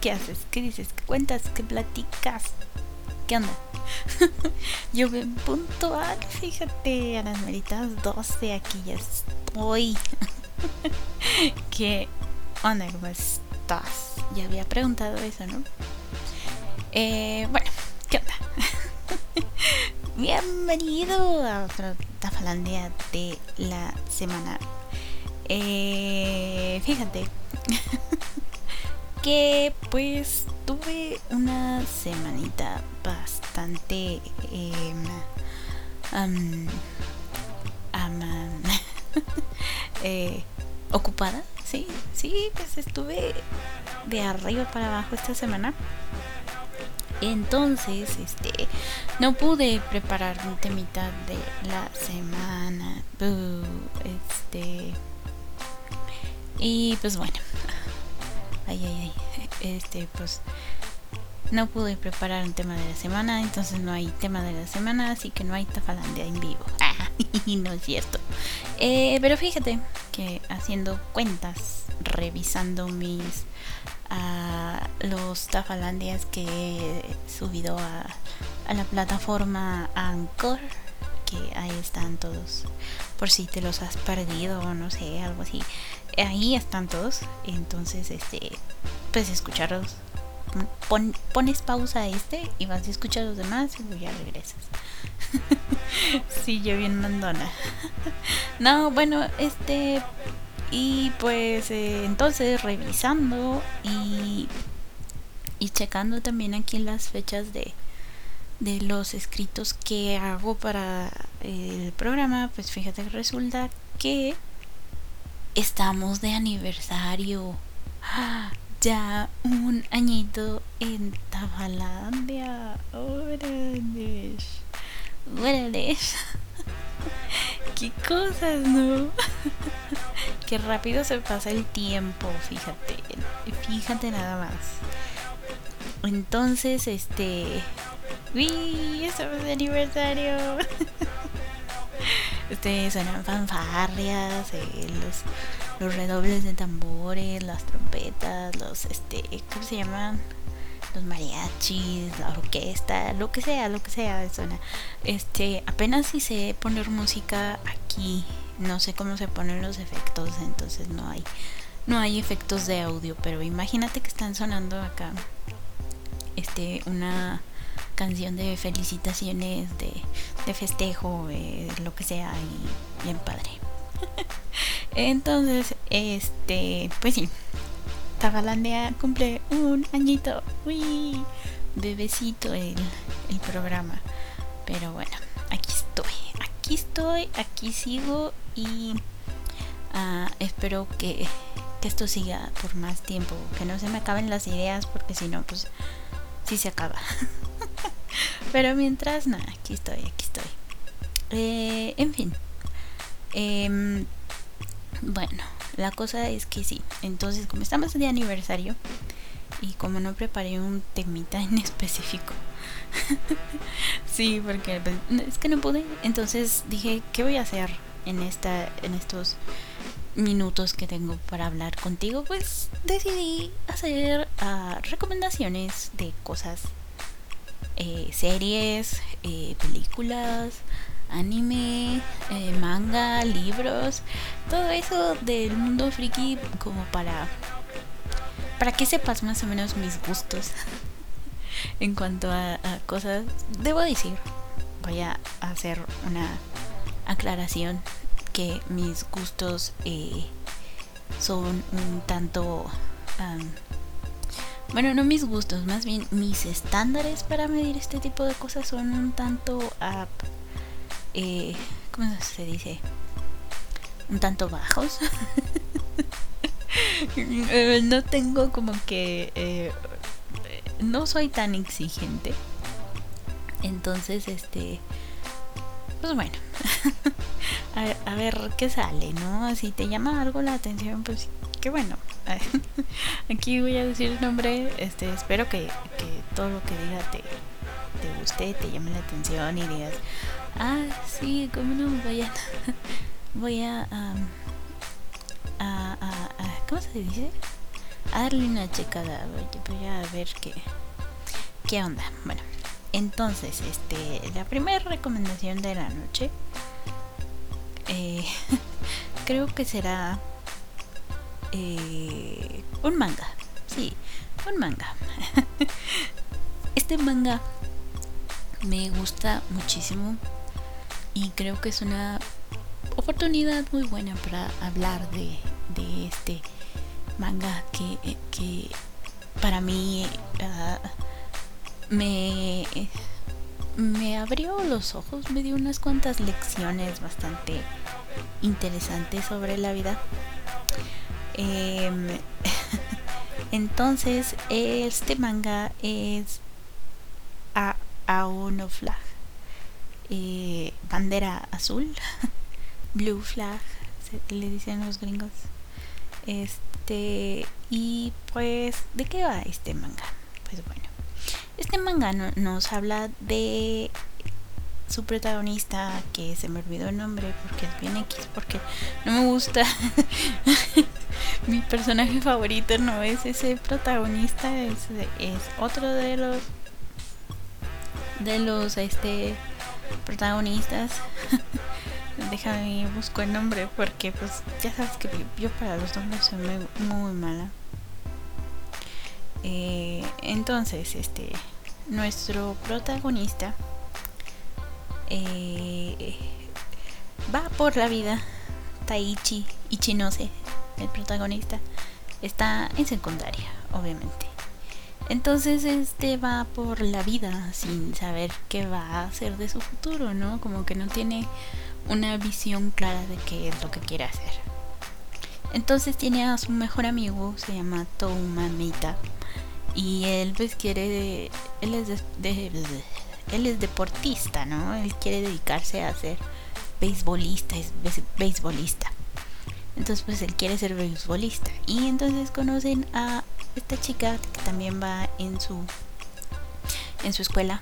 ¿Qué haces? ¿Qué dices? ¿Qué cuentas? ¿Qué platicas? ¿Qué onda? Yo ven puntual, fíjate, a las meritas 12 aquí ya estoy. ¿Qué onda? ¿Cómo estás? Ya había preguntado eso, ¿no? Eh, bueno, ¿qué onda? Bienvenido a otra Tafalandia de la semana. Eh, fíjate que pues tuve una semanita bastante um, eh, ocupada. Sí, sí, pues estuve de arriba para abajo esta semana. Entonces, este, no pude preparar un temita de la semana. este. Y pues bueno. Ay, ay, ay. Este, pues no pude preparar un tema de la semana, entonces no hay tema de la semana, así que no hay tafalandia en vivo. no es cierto. Eh, pero fíjate que haciendo cuentas, revisando mis a los tafalandias que he subido a, a la plataforma Anchor que ahí están todos por si te los has perdido o no sé algo así ahí están todos. Entonces este pues escucharlos. Pones pausa a este y vas a escuchar los demás y luego ya regresas. Sí yo bien mandona. No bueno este y pues eh, entonces revisando y, y checando también aquí las fechas de, de los escritos que hago para el programa, pues fíjate que resulta que estamos de aniversario. Ya un añito en Tabalandia. Órale. Órale. Qué cosas, ¿no? Qué rápido se pasa el tiempo, fíjate. Fíjate nada más. Entonces, este. ¡Uy! Estamos de aniversario. Este, suenan fanfarrias, eh, los, los redobles de tambores, las trompetas, los, este, ¿cómo se llaman? los mariachis, la orquesta, lo que sea, lo que sea suena. Este, apenas si sé poner música aquí, no sé cómo se ponen los efectos, entonces no hay no hay efectos de audio, pero imagínate que están sonando acá este una canción de felicitaciones, de, de festejo, eh, lo que sea, y bien padre. Entonces, este, pues sí, Tabalandia cumple un añito. Uy, bebecito el, el programa. Pero bueno, aquí estoy. Aquí estoy, aquí sigo y uh, espero que, que esto siga por más tiempo. Que no se me acaben las ideas porque si no, pues sí se acaba. Pero mientras, nada, aquí estoy, aquí estoy. Eh, en fin. Eh, bueno, la cosa es que sí. Entonces, como estamos de aniversario y como no preparé un temita en específico. sí, porque pues, es que no pude. Entonces dije, ¿qué voy a hacer en esta en estos minutos que tengo para hablar contigo? Pues decidí hacer uh, recomendaciones de cosas eh, series, eh, películas, anime, eh, manga, libros, todo eso del mundo friki como para para que sepas más o menos mis gustos en cuanto a, cosas. Debo decir, voy a hacer una aclaración que mis gustos eh, son un tanto bueno, no mis gustos, más bien mis estándares para medir este tipo de cosas son un tanto eh, ¿cómo se dice? Un tanto bajos. Eh, no tengo como que... Eh, no soy tan exigente. Entonces, este... Pues bueno. a, ver qué sale, ¿no? Si te llama algo la atención, pues qué bueno. Aquí voy a decir el nombre. Este, espero que, que todo lo que diga te, te guste, te llame la atención y digas, Ah, sí, cómo no, voy a. voy a, a, a, ¿Cómo se dice? a darle una checada. Voy a ver qué, qué onda. Bueno, entonces, este, la primera recomendación de la noche eh, creo que será eh, un manga. Sí, un manga. este manga me gusta muchísimo y creo que es una oportunidad muy buena para hablar de, este manga que, que para mí uh, me, me abrió los ojos, me dio unas cuantas lecciones bastante interesantes sobre la vida. Em, entonces, este manga es a Aono Flag, eh, bandera azul, blue flag, le dicen los gringos. Este, y pues, ¿de qué va este manga? Pues bueno, este manga nos habla de su protagonista, que se me olvidó el nombre porque es bien X, porque no me gusta. Mi personaje favorito no es ese protagonista, es, otro de los de los este protagonistas. Déjame busco el nombre porque pues ya sabes que yo para los nombres soy muy mala. Eh, entonces, este, nuestro protagonista eh, va por la vida. Taichi Ichinose, el protagonista, está en secundaria, obviamente. Entonces este va por la vida sin saber qué va a hacer de su futuro, ¿no? Como que no tiene una visión clara de qué es lo que quiere hacer. Entonces tiene a su mejor amigo, se llama Touma Meita, y él pues quiere él es de, él es deportista no él quiere dedicarse a ser beisbolista es beisbolista entonces pues él quiere ser beisbolista. Y entonces conocen a esta chica que también va en su en su escuela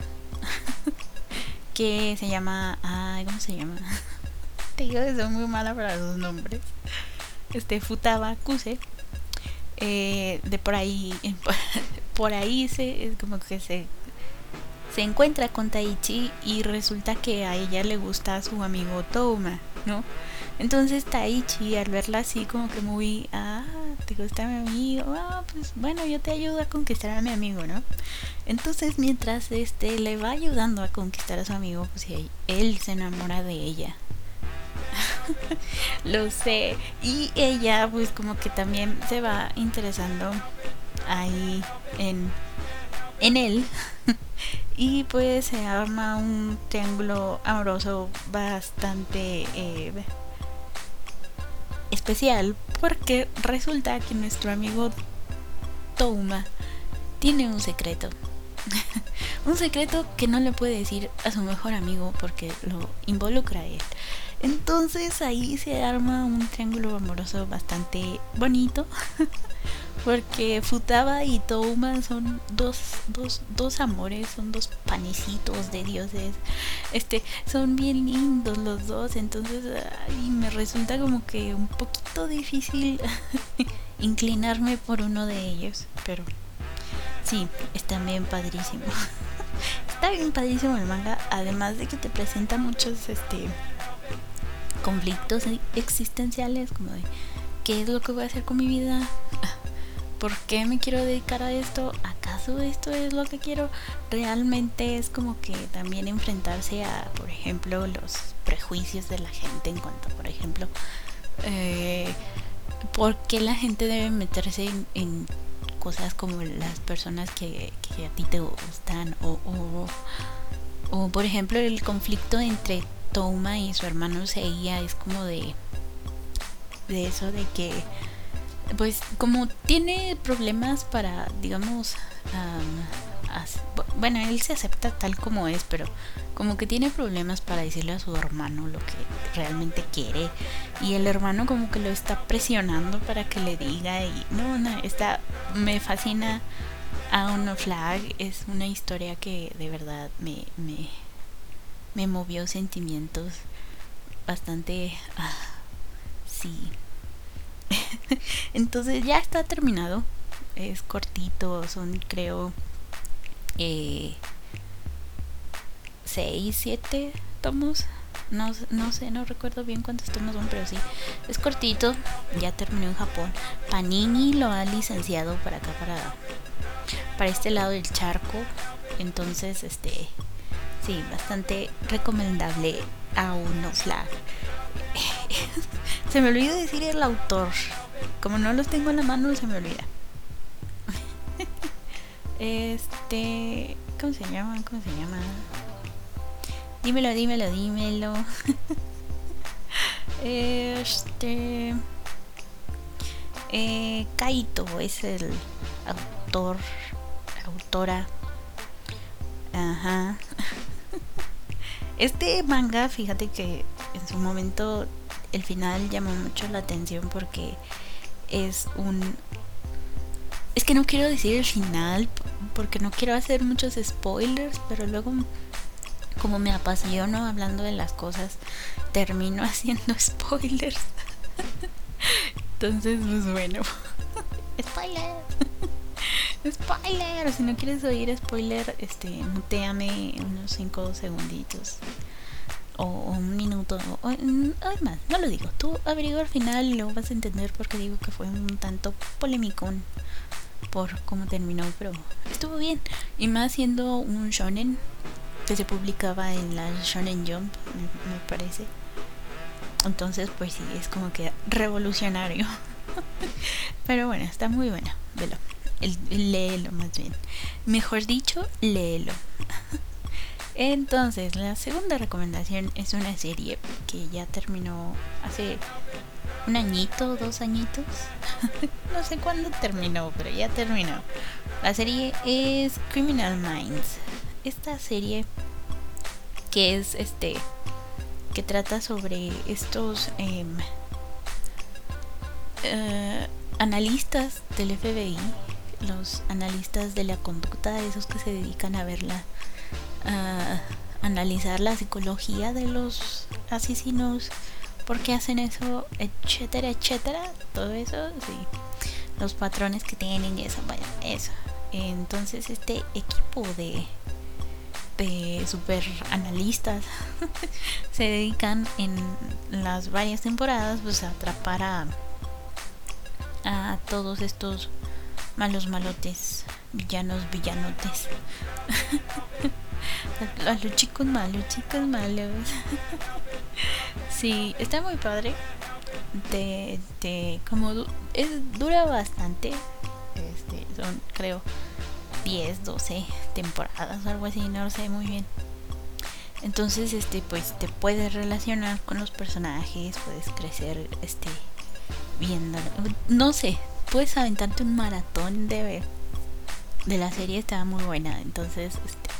que se llama ay cómo se llama te digo que soy muy mala para los nombres. Este Futaba Kuse eh, de por ahí por ahí se como que se se encuentra con Taichi y resulta que a ella le gusta su amigo Touma, ¿no? Entonces Taichi al verla así como que muy, ah, te gusta mi amigo, ah, pues bueno, yo te ayudo a conquistar a mi amigo, ¿no? Entonces mientras este le va ayudando a conquistar a su amigo, pues él se enamora de ella. Lo sé. Y ella pues como que también se va interesando ahí en, en él. y pues se arma un triángulo amoroso bastante eh, especial porque resulta que nuestro amigo Touma tiene un secreto. un secreto que no le puede decir a su mejor amigo porque lo involucra a él. Entonces ahí se arma un triángulo amoroso bastante bonito. porque Futaba y Touma son dos, dos, dos amores, son dos panecitos de dioses. Este, son bien lindos los dos, entonces ay, me resulta como que un poquito difícil inclinarme por uno de ellos, pero sí, está bien padrísimo. está bien padrísimo el manga, además de que te presenta muchos este conflictos existenciales, como de qué es lo que voy a hacer con mi vida, por qué me quiero dedicar a esto, acaso esto es lo que quiero. Realmente es como que también enfrentarse a, por ejemplo, los prejuicios de la gente en cuanto, por ejemplo, eh, por qué la gente debe meterse en, cosas como las personas que, a ti te gustan o, o, o por ejemplo el conflicto entre Toma y su hermano Seiya es como de de eso de que pues como tiene problemas para digamos bueno él se acepta tal como es pero como que tiene problemas para decirle a su hermano lo que realmente quiere y el hermano como que lo está presionando para que le diga y no, no está me fascina a una flag es una historia que de verdad me, me me movió sentimientos bastante... Ah, sí. Entonces ya está terminado. es cortito, son creo eh, 6, 7 tomos. No, no sé, no recuerdo bien cuántos tomos son, pero sí, es cortito. Ya terminó en Japón. Panini lo ha licenciado para acá, para, para este lado del charco. Entonces, este, sí, bastante recomendable a uno flag. se me olvidó decir el autor. Como no los tengo en la mano, se me olvida. este, ¿cómo se llama? ¿Cómo se llama? Dímelo, dímelo, dímelo. este. Eh, Kaito es el autor, autora. Ajá. Este manga, fíjate que en su momento el final llamó mucho la atención porque es un... Es que no quiero decir el final porque no quiero hacer muchos spoilers, pero luego como me apasiono hablando de las cosas, termino haciendo spoilers. Entonces, pues bueno. spoiler. spoiler. Si no quieres oír spoiler, este, muteame unos 5 segunditos. O, un minuto. O, más, no lo digo. Tú averigua al final y luego vas a entender porque digo que fue un tanto polémicón por cómo terminó, pero estuvo bien. Y más siendo un shonen que se publicaba en la Shonen Jump, me, parece. Entonces, pues sí, es como que revolucionario. Pero bueno, está muy buena, velo. El, léelo más bien. Mejor dicho, léelo. Entonces, la segunda recomendación es una serie que ya terminó hace un añito, dos añitos. no sé cuándo terminó, pero ya terminó. La serie es Criminal Minds esta serie que es este que trata sobre estos em, eh, analistas del FBI, los analistas de la conducta, esos que se dedican a verla, a analizar la psicología de los asesinos, por qué hacen eso, etcétera, etcétera, todo eso, sí, los patrones que tienen y eso, vaya, eso. Entonces este equipo de de super analistas se dedican en las varias temporadas pues a atrapar a, a todos estos malos malotes villanos villanotes a los chicos malos chicos malos sí está muy padre de, de como es dura bastante este son creo 10, 12 temporadas, algo así, no lo sé muy bien. Entonces, este, pues te puedes relacionar con los personajes, puedes crecer, este, viendo, no sé, puedes aventarte un maratón de de la serie, está muy buena. Entonces, este,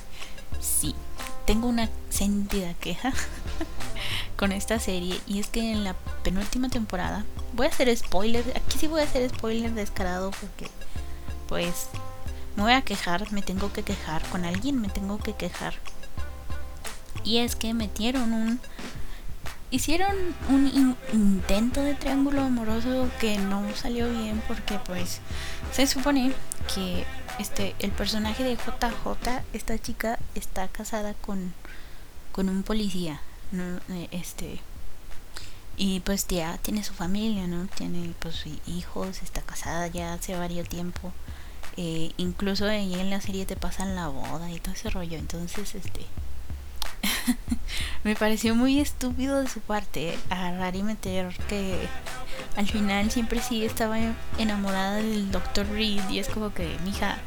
sí, tengo una sentida queja con esta serie y es que en la penúltima temporada voy a hacer spoiler, aquí sí voy a hacer spoiler descarado porque pues me voy a quejar, me tengo que quejar, con alguien me tengo que quejar. Y es que metieron un... Hicieron un intento de triángulo amoroso que no salió bien porque pues se supone que este el personaje de JJ, esta chica está casada con con un policía, ¿no? Eh, este y pues ya tiene su familia, ¿no? Tiene pues hijos, está casada ya hace varios tiempo. Eh, incluso ahí en la serie te pasan la boda y todo ese rollo. Entonces, este. me pareció muy estúpido de su parte agarrar y meter que al final siempre sí estaba enamorada del Dr. Reed y es como que, mija,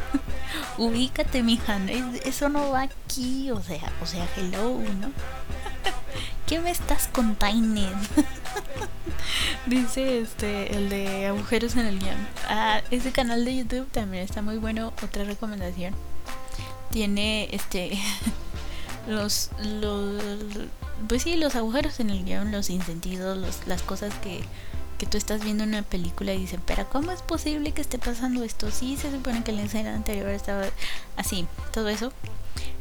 ubícate, mija, eso no va aquí, o sea, o sea, hello, ¿no? ¿Qué me estás contando? Dice este, el de agujeros en el guion. Ah, ese canal de YouTube también está muy bueno. Otra recomendación. Tiene este. Los, los. Pues sí, los agujeros en el guion, los insentidos, los, las cosas que, que tú estás viendo en una película y dicen, pero ¿cómo es posible que esté pasando esto? Sí, se supone que la escena anterior estaba así, todo eso.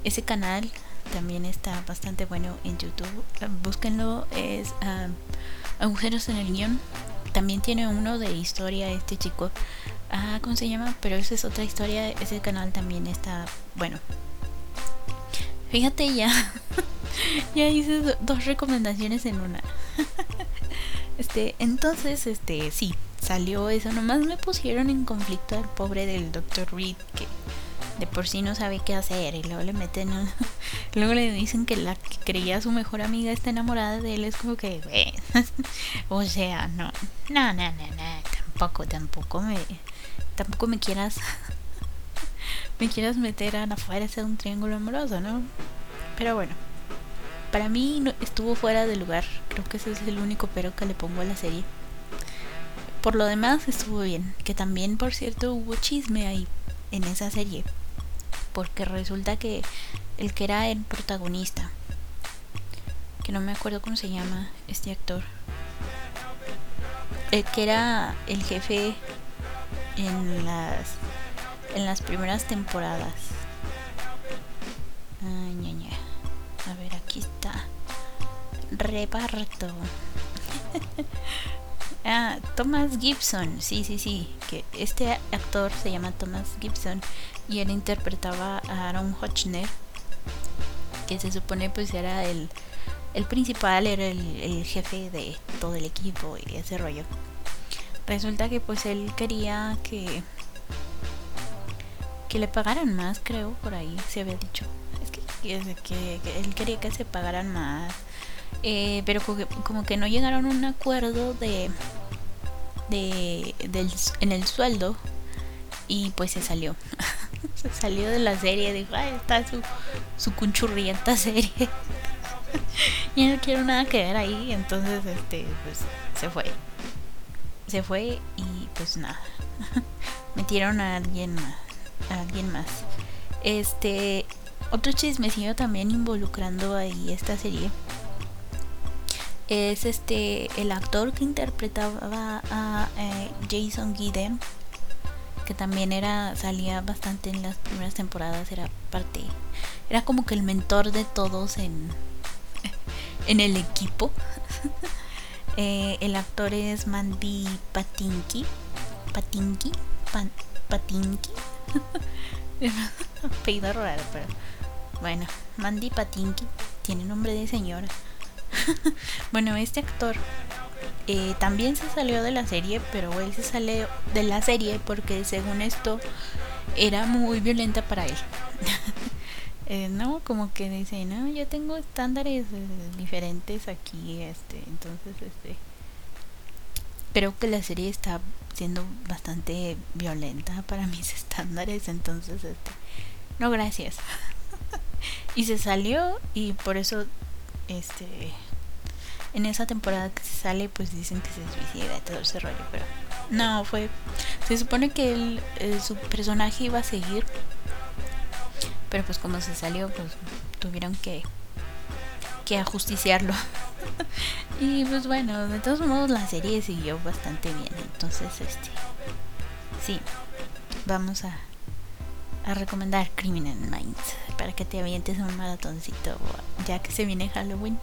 Ese canal también está bastante bueno en YouTube. Búsquenlo, es agujeros en el guion. También tiene uno de historia este chico. Ah, ¿cómo se llama? Pero esa es otra historia. Ese canal también está. Bueno. Fíjate ya. ya hice dos recomendaciones en una. este, entonces, este, sí, salió eso. Nomás me pusieron en conflicto al pobre del Dr. Reed que de por sí no sabe qué hacer y luego le meten luego le dicen que la que creía su mejor amiga está enamorada de él es como que o sea no no no no no tampoco tampoco me tampoco me quieras me quieras meter a afuera de un triángulo amoroso no pero bueno para mí no, estuvo fuera de lugar. Creo que ese es el único pero que le pongo a la serie. Por lo demás estuvo bien. Que también por cierto hubo chisme ahí en esa serie. Porque resulta que el que era el protagonista, que no me acuerdo cómo se llama este actor, el que era el jefe en las en las primeras temporadas. A ver, aquí está. Reparto. ah, Thomas Gibson. Sí, sí, sí. Que este actor se llama Thomas Gibson y él interpretaba a Aaron Hotchner, que se supone pues era el, el principal, era el, jefe de todo el equipo y ese rollo. Resulta que pues él quería que que le pagaran más, creo, por ahí se había dicho. Es que, él quería que se pagaran más. Eh, pero como que, no llegaron a un acuerdo de, de del, en el sueldo y pues se salió. se salió de la serie, dijo, ay, está su, su cunchurrienta serie. y no quiero nada que ver ahí, entonces este pues se fue. Se fue y pues nada. Metieron a alguien a alguien más. Este otro chismecillo también involucrando ahí esta serie es este el actor que interpretaba a eh, Jason Gideon que también era salía bastante en las primeras temporadas era parte era como que el mentor de todos en en el equipo eh, el actor es Mandy Patinky Patinky Patinky apellido raro pero bueno Mandy Patinky tiene nombre de señora bueno este actor eh, también se salió de la serie, pero él se sale de la serie porque según esto era muy violenta para él. Eh, no, como que dice, no, yo tengo estándares eh, diferentes aquí, este, entonces, este, creo que la serie está siendo bastante violenta para mis estándares, entonces, este, no, gracias. y se salió y por eso, este, en esa temporada que se sale, pues dicen que se suicida y todo ese rollo, pero no, fue. Se supone que él, eh, su personaje iba a seguir, pero pues como se salió, pues tuvieron que, que ajusticiarlo. y pues bueno, de todos modos la serie siguió bastante bien, entonces este. Sí, vamos a, a recomendar Criminal Minds para que te avientes un maratoncito ya que se viene Halloween.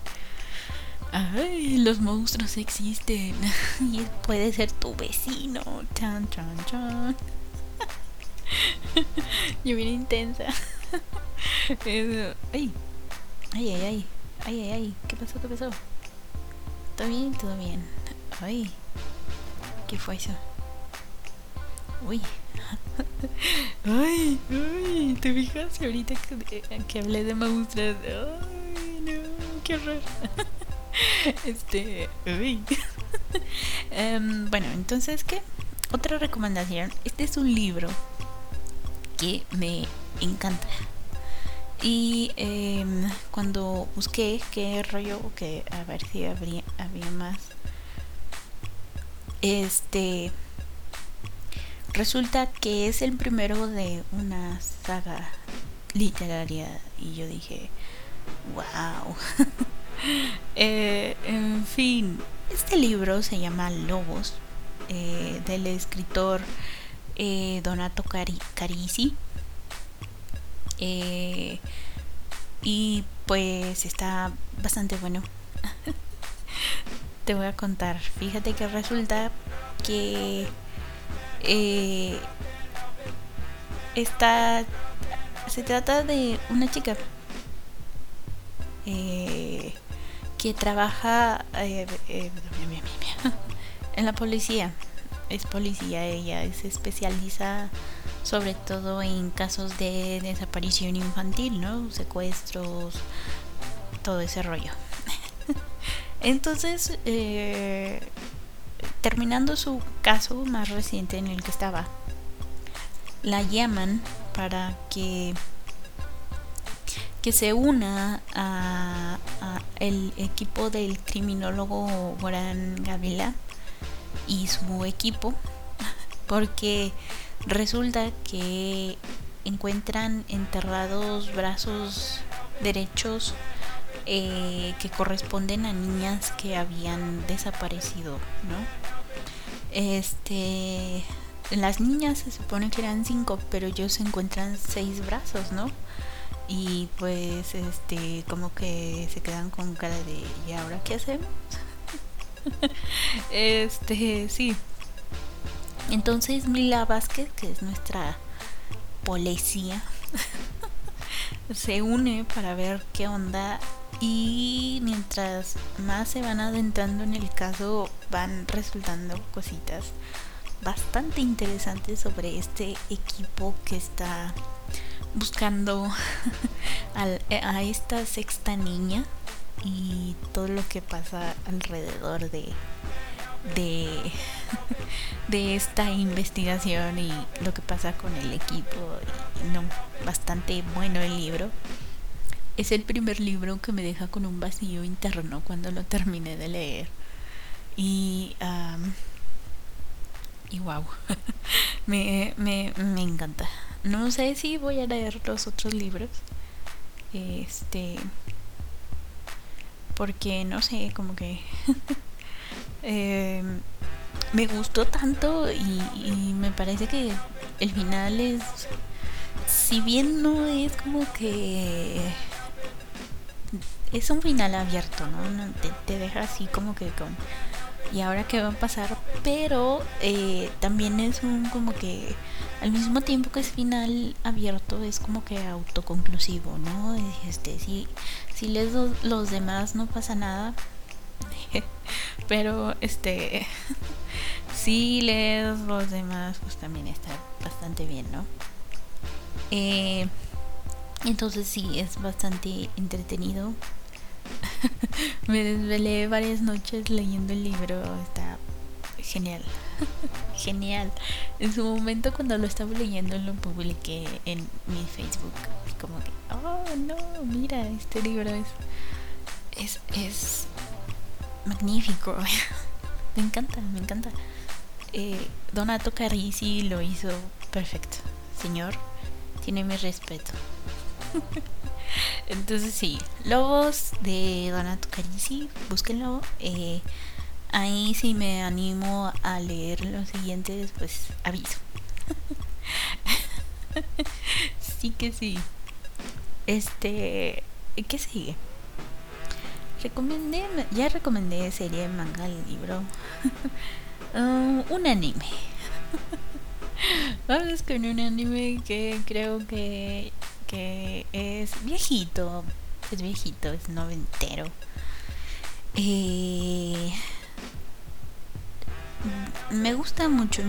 Ay, los monstruos existen. Y puede ser tu vecino. Chan, chan, chan. Yo bien intensa. Ay. Ay, ay, ay. Ay, ay, ay. ¿Qué pasó? ¿Qué pasó? ¿Todo bien? Todo bien. Ay. ¿Qué fue eso? Uy. Ay, ay. ¿Te fijas ahorita que, hablé de monstruos? Ay, no. Qué horror. este. Em, bueno, entonces, ¿qué? Otra recomendación. Este es un libro que me encanta. Y em, cuando busqué qué rollo, que a ver si habría, había más. Este. Resulta que es el primero de una saga literaria. Y yo dije, wow. Eh, en fin, este libro se llama Lobos, eh, del escritor eh, Donato Carisi. Y pues está bastante bueno. Te voy a contar. Fíjate que resulta que Eh, esta se trata de una chica eh, que trabaja eh, eh, en la policía. Es policía, ella se especializa sobre todo en casos de desaparición infantil, ¿no? Secuestros, todo ese rollo. Entonces, terminando su caso más reciente en el que estaba, la llaman para que que se una a, el equipo del criminólogo Goran Gavila y su equipo porque resulta que encuentran enterrados brazos derechos eh, que corresponden a niñas que habían desaparecido, ¿no? Este, las niñas se supone que eran cinco, pero ellos encuentran seis brazos, ¿no? y pues este como que se quedan con cara de ¿y ahora qué hacemos? este sí entonces Mila Vázquez que es nuestra policía se une para ver qué onda. Y mientras más se van adentrando en el caso van resultando cositas bastante interesantes sobre este equipo que está buscando a, esta sexta niña y todo lo que pasa alrededor de de, de esta investigación y lo que pasa con el equipo y, no bastante bueno el libro es el primer libro que me deja con un vacío interno cuando lo terminé de leer y y wow me, me, me encanta no sé si voy a leer los otros libros. Este. Porque no sé, como que. Em, me gustó tanto y, me parece que el final es. Si bien no es como que. Es un final abierto, ¿no? Te, te deja así como que con. ¿Y ahora qué va a pasar? Pero eh, también es un como que al mismo tiempo que es final abierto es como que autoconclusivo, ¿no? Este, si, si lees los, demás no pasa nada, pero este, si lees los demás pues también está bastante bien, ¿no? Eh, entonces sí, es bastante entretenido. Me desvelé varias noches leyendo el libro, está genial. Genial. En su momento cuando lo estaba leyendo lo publiqué en mi Facebook. Como que, oh no, mira, este libro es, es magnífico. me encanta, me encanta. Eh, Donato Carisi lo hizo perfecto. Señor, tiene mi respeto. Entonces sí, Lobos de Donato Carisi, búsquenlo. Eh, ahí si me animo a leer los siguientes, pues aviso. sí que sí. Este, ¿qué sigue? Recomendé, ya recomendé serie, manga, libro. Uh, un anime. Vamos con un anime que creo que, que es viejito. Es viejito, es noventero. Eh, me gusta mucho,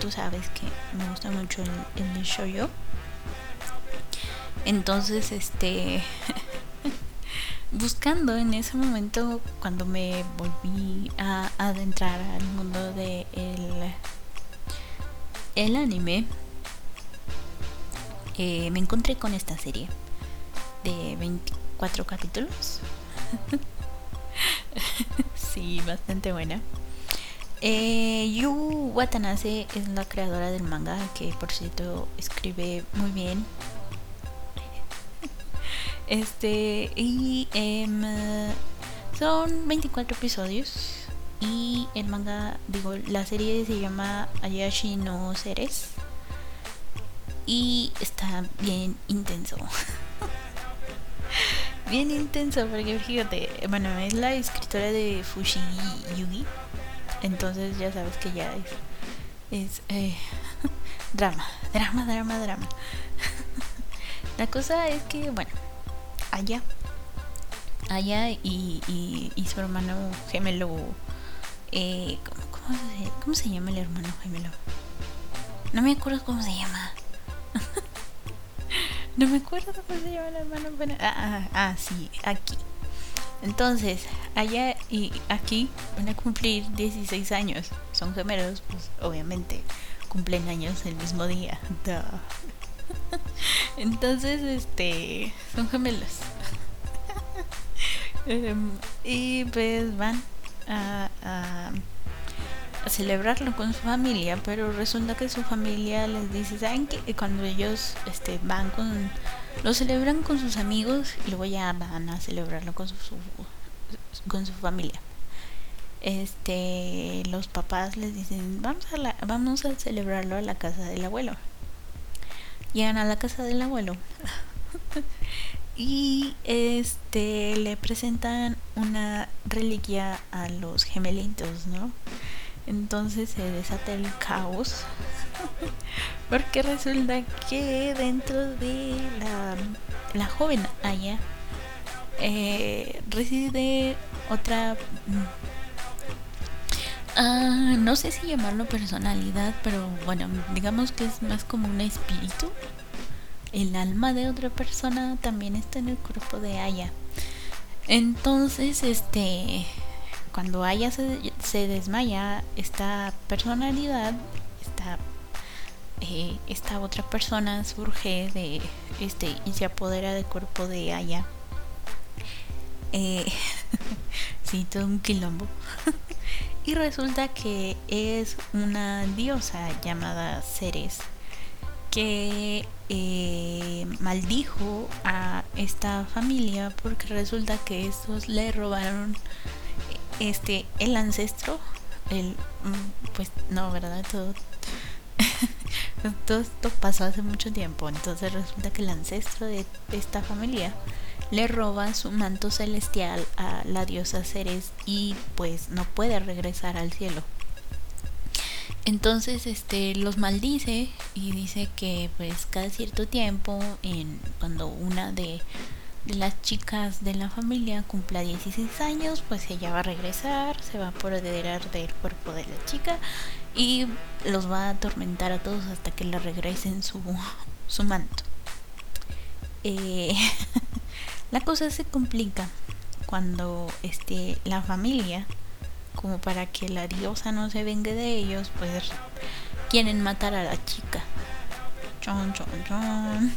tú sabes que me gusta mucho el, el yo Entonces, este, buscando en ese momento, cuando me volví a adentrar al mundo de el, anime, eh, me encontré con esta serie de 24 capítulos. sí, bastante buena. Eh, Yu Watanabe es la creadora del manga, que por cierto escribe muy bien. Este, y em, son 24 episodios. Y el manga, digo, la serie se llama Ayashi no Seres. Y está bien intenso. bien intenso, porque fíjate, bueno, es la escritora de Fushi Yugi entonces ya sabes que ya es es eh, drama, drama, drama, drama. La cosa es que, bueno, allá, allá y, y, su hermano gemelo, eh, ¿cómo, se, ¿cómo se llama el hermano gemelo? No me acuerdo cómo se llama. no me acuerdo cómo se llama el hermano. Ah, ah, ah, sí, aquí. Entonces, allá y aquí van a cumplir 16 años. Son gemelos, pues obviamente cumplen años el mismo día. Entonces, este, son gemelos. Em, y pues van a, a, celebrarlo con su familia, pero resulta que su familia les dice, ¿saben que Cuando ellos este, van con lo celebran con sus amigos y luego ya van a celebrarlo con su, con su familia. Este, los papás les dicen, vamos a, la, vamos a celebrarlo a la casa del abuelo. Llegan a la casa del abuelo y este le presentan una reliquia a los gemelitos, ¿no? Entonces se desata el caos porque resulta que dentro de la, la joven Aya eh, reside otra... Ah, no sé si llamarlo personalidad, pero bueno, digamos que es más como un espíritu. El alma de otra persona también está en el cuerpo de Aya. Entonces, este, cuando Aya se, se desmaya, esta personalidad, esta eh, esta otra persona surge de este y se apodera del cuerpo de Aya. Eh, sí, todo un quilombo. y resulta que es una diosa llamada Ceres que eh, maldijo a esta familia porque resulta que estos le robaron este el ancestro el mm, pues no verdad todo todo esto pasó hace mucho tiempo, entonces resulta que el ancestro de esta familia le roba su manto celestial a la diosa Ceres y pues no puede regresar al cielo. Entonces este los maldice y dice que pues cada cierto tiempo en cuando una de, las chicas de la familia cumpla 16 años, pues ella va a regresar, se va a apoderar del cuerpo de la chica y los va a atormentar a todos hasta que le regresen su, su manto. Eh, la cosa se complica cuando este, la familia, como para que la diosa no se vengue de ellos, pues quieren matar a la chica. Chon, chon, chon.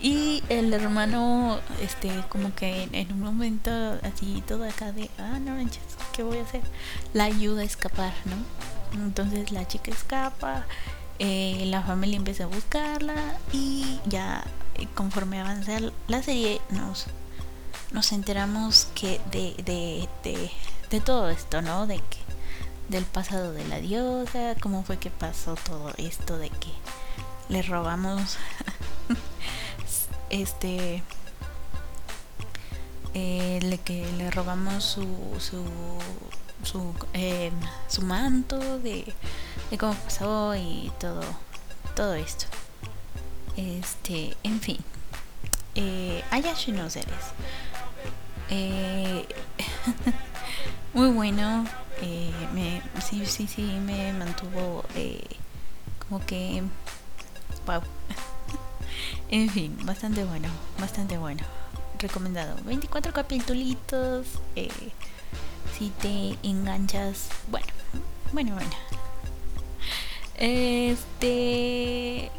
Y el hermano, este, como que en, un momento así todo acá de, ah, no ¿qué voy a hacer? La ayuda a escapar, ¿no? Entonces la chica escapa, eh, la familia empieza a buscarla y ya conforme avanza la serie nos, nos enteramos que de, de, de, de todo esto, ¿no? De que del pasado de la diosa, cómo fue que pasó todo esto de que le robamos este eh, que le robamos su, su su, eh, su manto, de, de cómo pasó y todo, todo esto. Este, en fin. Eh, Ayashi no seres. Eh, muy bueno. Eh, me, sí, sí, sí, me mantuvo eh, como que... Wow. en fin, bastante bueno, bastante bueno. Recomendado. 24 capítulos. Eh, si te enganchas. Bueno, bueno, bueno. Este.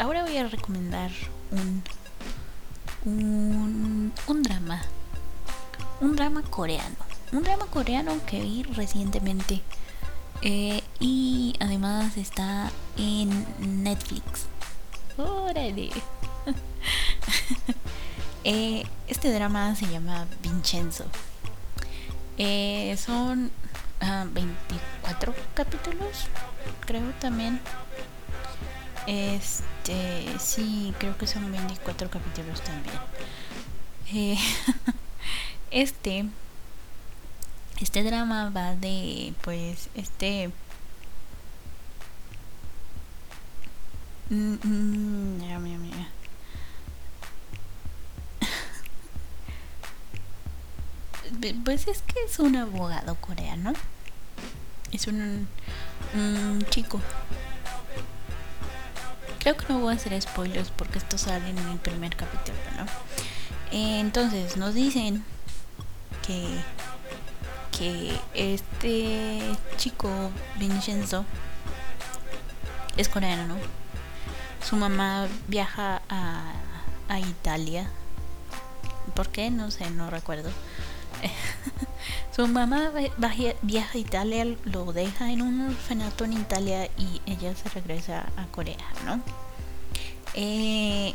Ahora voy a recomendar un. Un, un drama. Un drama coreano. Un drama coreano que vi recientemente. Eh, y además está en Netflix. ¡Órale! eh, este drama se llama Vincenzo. Eh, son 24 ah, capítulos, creo también. Este, sí, creo que son 24 capítulos también. Eh, este, este drama va de, pues, este... Mm, mm, pues es que es un abogado coreano. Es un chico Creo que no voy a hacer spoilers porque esto sale en el primer capítulo, ¿no? Entonces nos dicen que que este chico Vincenzo es coreano, ¿no? Su mamá viaja a, a Italia. ¿Por qué? No sé, no recuerdo. Su mamá viaja a Italia, lo deja en un orfanato en Italia y ella se regresa a Corea, ¿no? Eh,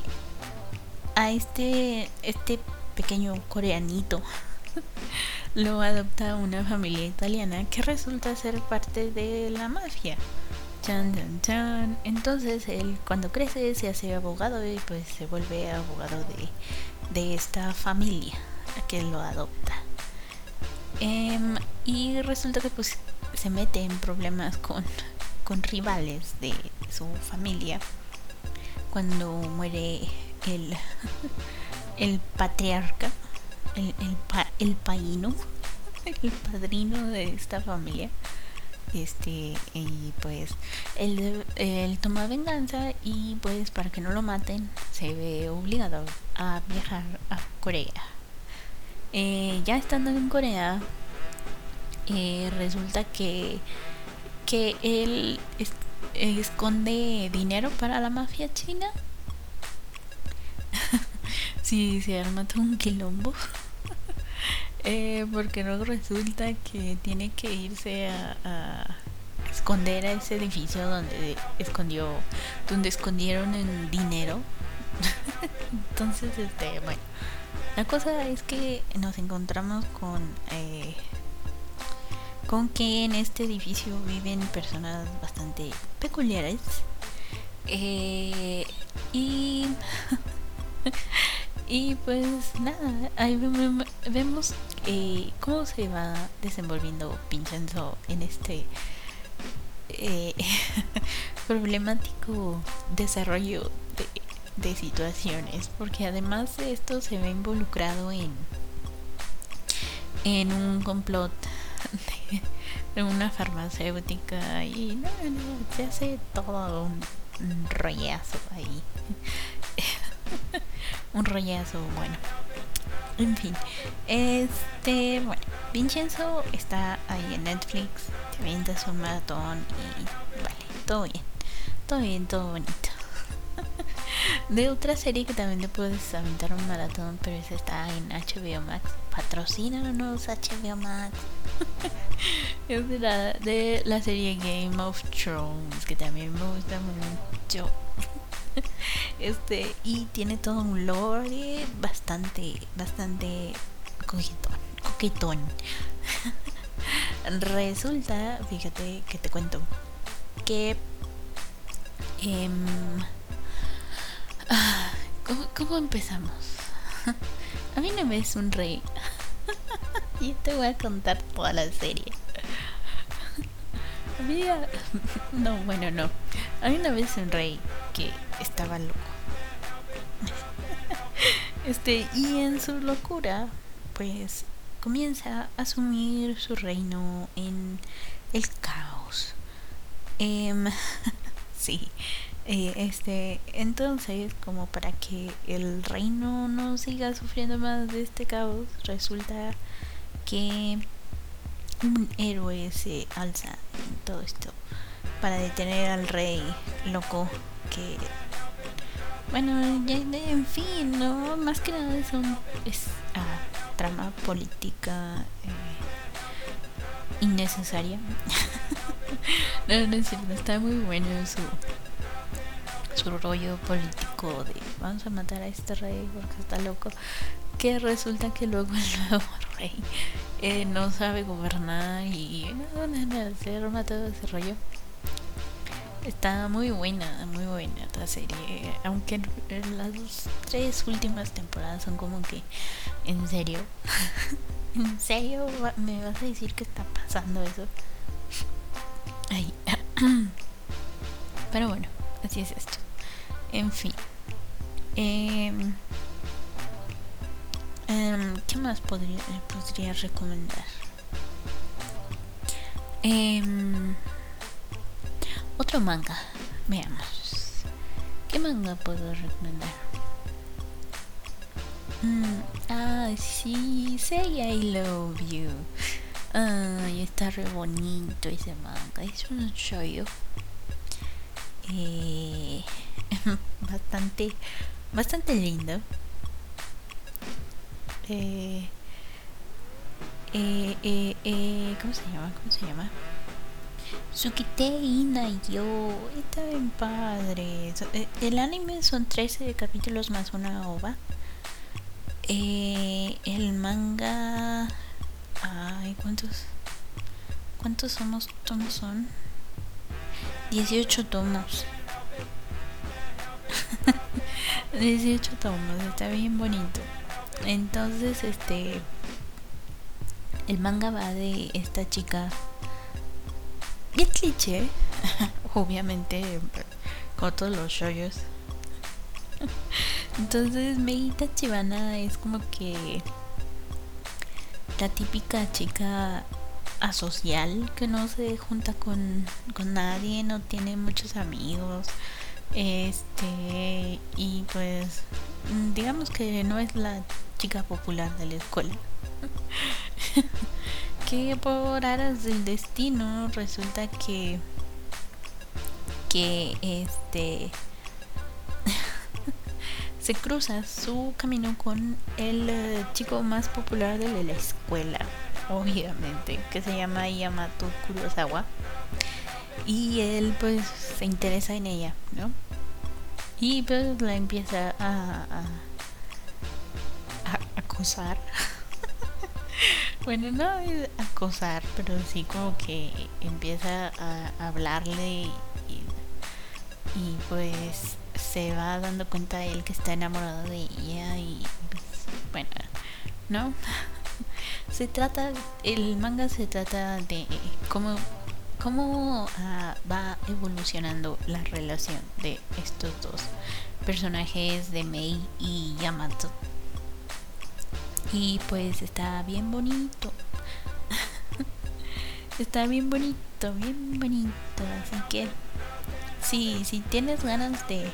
a este, este pequeño coreanito lo adopta una familia italiana que resulta ser parte de la mafia. Chan, chan, chan. Entonces él cuando crece se hace abogado y pues se vuelve abogado de, de esta familia que lo adopta. Em, y resulta que pues se mete en problemas con, con rivales de su familia cuando muere el, el patriarca, el, el, el paíno, el padrino de esta familia. Este, y pues él, él, toma venganza y pues para que no lo maten se ve obligado a viajar a Corea eh, ya estando en Corea, eh, resulta que, que él esconde dinero para la mafia china. sí, se arma todo un quilombo. eh, porque luego resulta que tiene que irse a, a, esconder a ese edificio donde escondió, donde escondieron el dinero. Entonces, este, bueno la cosa es que nos encontramos con eh, con que en este edificio viven personas bastante peculiares. Eh, y y pues nada ahí vemos eh, cómo se va desenvolviendo Vincenzo en este problemático desarrollo de de situaciones, porque además de esto se ve involucrado en, en un complot de, una farmacéutica y no, se hace todo un, rollazo ahí. un rollazo, bueno. En fin, este, bueno, Vincenzo está ahí en Netflix, te avientas un maratón y vale, todo bien, todo bien, todo bonito. De otra serie que también te puedes aventar un maratón, pero esa está en HBO Max. Patrocínanos HBO Max. es de la, de la serie Game of Thrones, que también me gusta mucho. este, y tiene todo un lore bastante, bastante coquetón. coquetón. Resulta, fíjate que te cuento, que eh, Ah, ¿cómo, empezamos? A mí no me es un rey. y te voy a contar toda la serie. Había... No, bueno, no. Había una vez un rey que estaba loco. Este, y en su locura, pues comienza a asumir su reino en el caos. Eh, sí, eh, este, entonces, como para que el reino no siga sufriendo más de este caos, resulta que un héroe se alza en todo esto para detener al rey loco que bueno en fin no más que nada es un es ah, trama política eh, innecesaria. No, no es cierto está muy bueno su su rollo político de vamos a matar a este rey porque está loco que resulta que luego el nuevo rey eh, no sabe gobernar y no, se arma todo ese rollo está muy buena muy buena esta serie aunque las tres últimas temporadas son como que en serio en serio me vas a decir que está pasando eso Ay. pero bueno así es esto En fin. Em, ¿Qué más podría, podría recomendar? Em, otro manga. Veamos. ¿Qué manga puedo recomendar? Mm, ah, sí, Say I Love You. Ay, está re bonito ese manga. Es un shoyo. Eh, bastante, bastante lindo. Eh, eh, eh, eh, ¿Cómo se llama? ¿Cómo se llama? Sukite Ina yo. Está bien padre. El anime son 13 capítulos más una ova. Eh, el manga. Ay, ¿cuántos? ¿Cuántos somos, tomos son? 18 tomos. 18 tomos, está bien bonito. Entonces, este. El manga va de esta chica. Bien cliché. Obviamente, con todos los shoyos. Entonces, Meita Chivana es como que la típica chica asocial que no se junta con, con nadie, no tiene muchos amigos. Este, y pues, digamos que no es la chica popular de la escuela. que por aras del destino resulta que que este se cruza su camino con el eh, chico más popular de la escuela, obviamente, que se llama Yamato Kurosawa. Y él pues se interesa en ella, ¿no? Y pues la empieza a, a, a acosar. bueno, no es acosar, pero sí como que empieza a hablarle y, y pues se va dando cuenta él que está enamorado de ella y pues, bueno, ¿no? se trata, el manga se trata de cómo, cómo uh, va evolucionando la relación de estos dos personajes de Mei y Yamato. Y pues está bien bonito. está bien bonito, bien bonito. Así que sí, si tienes ganas de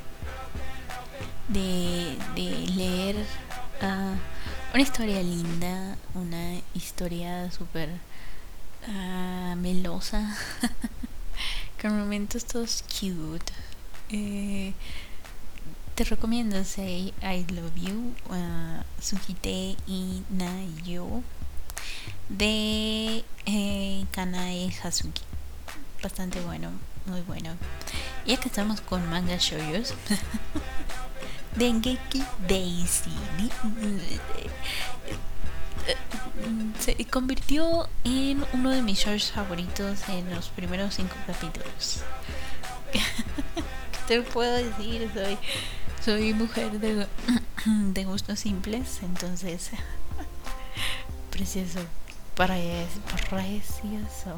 de, leer uh, una historia linda, una historia súper uh, melosa, con momentos todos cute. Eh, te recomiendo Say I Love You, uh, Sujite y Nayo de eh, Kanae Hazuki. Bastante bueno, muy bueno. Ya que estamos con manga shoyos. Dengeki Daisy se convirtió en uno de mis shows favoritos en los primeros cinco capítulos. ¿Qué te puedo decir? Soy, soy mujer de, de gustos simples, entonces precioso, precioso.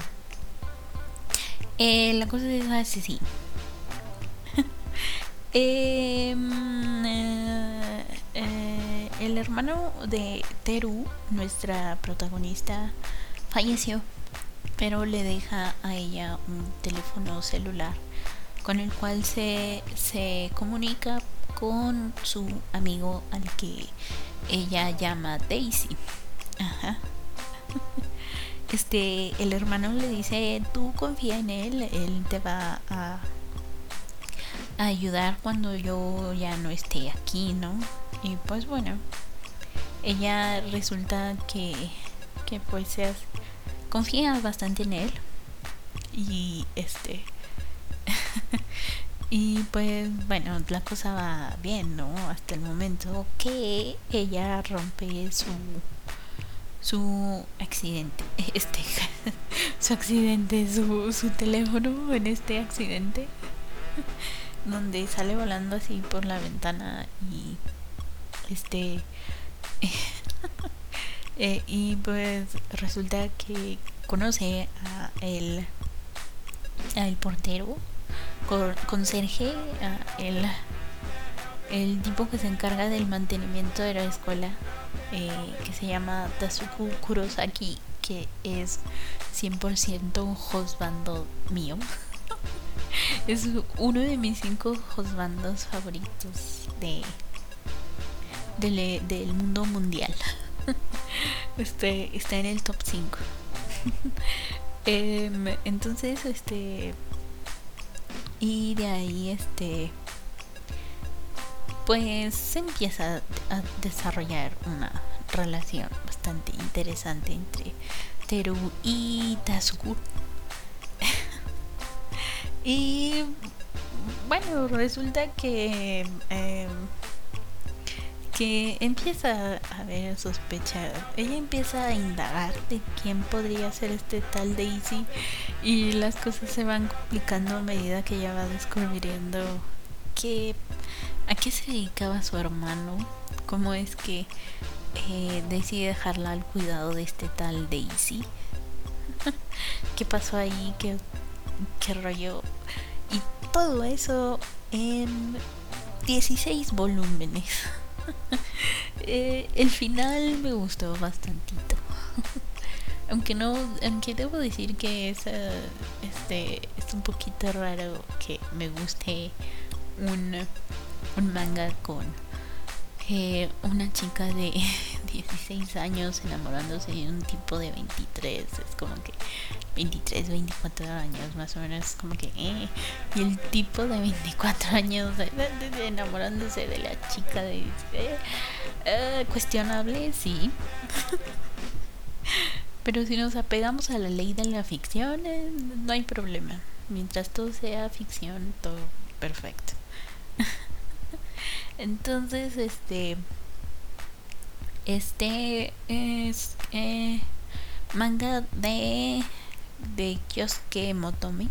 Eh, la cosa es así, sí. Em, eh, eh, el hermano de Teru, nuestra protagonista, falleció, pero le deja a ella un teléfono celular con el cual se, se comunica con su amigo al que ella llama Daisy. Ajá. Este, el hermano le dice, tú confía en él, él te va a ayudar cuando yo ya no esté aquí, ¿no? Y pues bueno, ella resulta que, que pues seas, confía bastante en él y este y pues bueno la cosa va bien no hasta el momento que ella rompe su su accidente este su accidente su, su teléfono en este accidente donde sale volando así por la ventana y este eh, y pues resulta que conoce a el a el portero con, Sergio a el el tipo que se encarga del mantenimiento de la escuela, eh, que se llama Tasuku Kurosaki, que es 100% un hostbando mío. es uno de mis cinco hostbandos favoritos de, del mundo mundial. este está en el top 5. Em, entonces, este y de ahí este pues se empieza a desarrollar una relación bastante interesante entre Teru y Tasuku. Y bueno, resulta que em, que empieza a haber sospecha. Ella empieza a indagar de quién podría ser este tal Daisy y las cosas se van complicando a medida que ella va descubriendo que a qué se dedicaba su hermano, cómo es que eh, decide dejarla al cuidado de este tal Daisy. ¿Qué pasó ahí? ¿Qué, ¿Qué rollo? Y todo eso en 16 volúmenes. Eh, el final me gustó bastantito. aunque no, aunque debo decir que es, este, es un poquito raro que me guste un, un manga con eh, una chica de 16 años enamorándose de un tipo de 23. Es como que 23, 24 años más o menos. Como que, eh. Y el tipo de 24 años enamorándose de la chica de... Eh, cuestionable, sí. Pero si nos apegamos a la ley de la ficción, eh, no hay problema. Mientras todo sea ficción, todo perfecto. Entonces, este. Este es eh, manga de, de Kyosuke Motomi.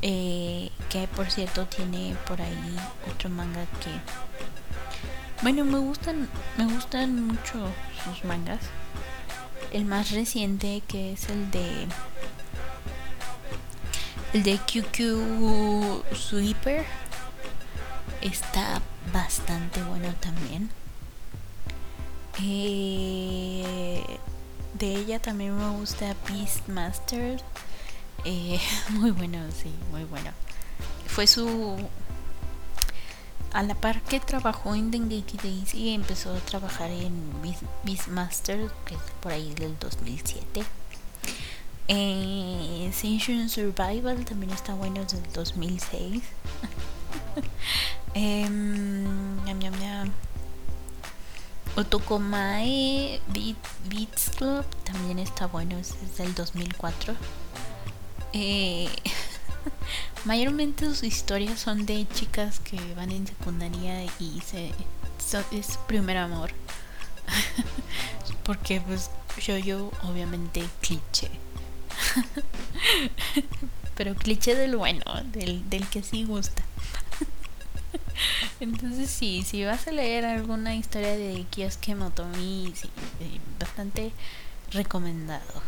Eh, que por cierto tiene por ahí otro manga que. Bueno, me gustan, me gustan mucho sus mangas. El más reciente que es el de el de QQ Sweeper está bastante bueno también. Eh, de ella también me gusta Beastmaster. Eh, muy bueno, sí, muy bueno. Fue su. A la par que trabajó en Dengeki Daisy, empezó a trabajar en Beastmaster, que es por ahí del 2007. Eh, Survival también está bueno desde el 2006. ñam. Otokomae Beats Club también está bueno, es desde el 2004. Eh, mayormente sus historias son de chicas que van en secundaria y se es primer amor. Porque pues yo yo obviamente cliché. Pero cliché del bueno, del, del que sí gusta. Entonces sí, si vas a leer alguna historia de Kioske Motomi, sí, bastante recomendado.